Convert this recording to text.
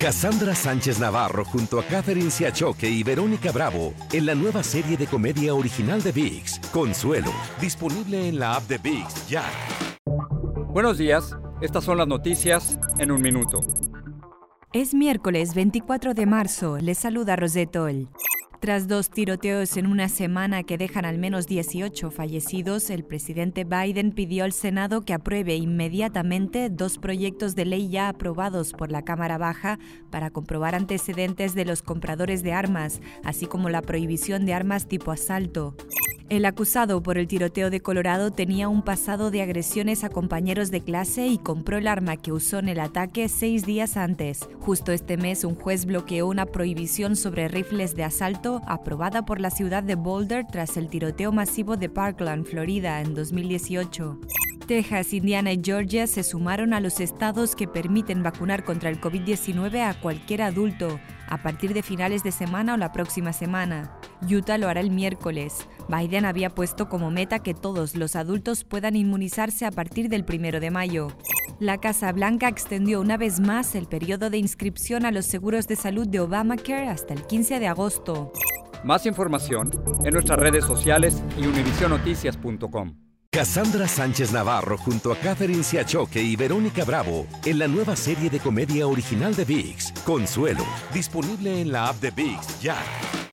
Cassandra Sánchez Navarro junto a Catherine Siachoque y Verónica Bravo en la nueva serie de comedia original de VIX, Consuelo, disponible en la app de VIX ya. Buenos días, estas son las noticias en un minuto. Es miércoles 24 de marzo, les saluda Rosetol. Tras dos tiroteos en una semana que dejan al menos 18 fallecidos, el presidente Biden pidió al Senado que apruebe inmediatamente dos proyectos de ley ya aprobados por la Cámara Baja para comprobar antecedentes de los compradores de armas, así como la prohibición de armas tipo asalto. El acusado por el tiroteo de Colorado tenía un pasado de agresiones a compañeros de clase y compró el arma que usó en el ataque seis días antes. Justo este mes, un juez bloqueó una prohibición sobre rifles de asalto aprobada por la ciudad de Boulder tras el tiroteo masivo de Parkland, Florida, en 2018. Texas, Indiana y Georgia se sumaron a los estados que permiten vacunar contra el COVID-19 a cualquier adulto a partir de finales de semana o la próxima semana. Utah lo hará el miércoles. Biden había puesto como meta que todos los adultos puedan inmunizarse a partir del primero de mayo. La Casa Blanca extendió una vez más el periodo de inscripción a los seguros de salud de Obamacare hasta el 15 de agosto. Más información en nuestras redes sociales y univisionoticias.com. Cassandra Sánchez Navarro junto a Catherine Siachoque y Verónica Bravo en la nueva serie de comedia original de VIX, Consuelo, disponible en la app de VIX ya.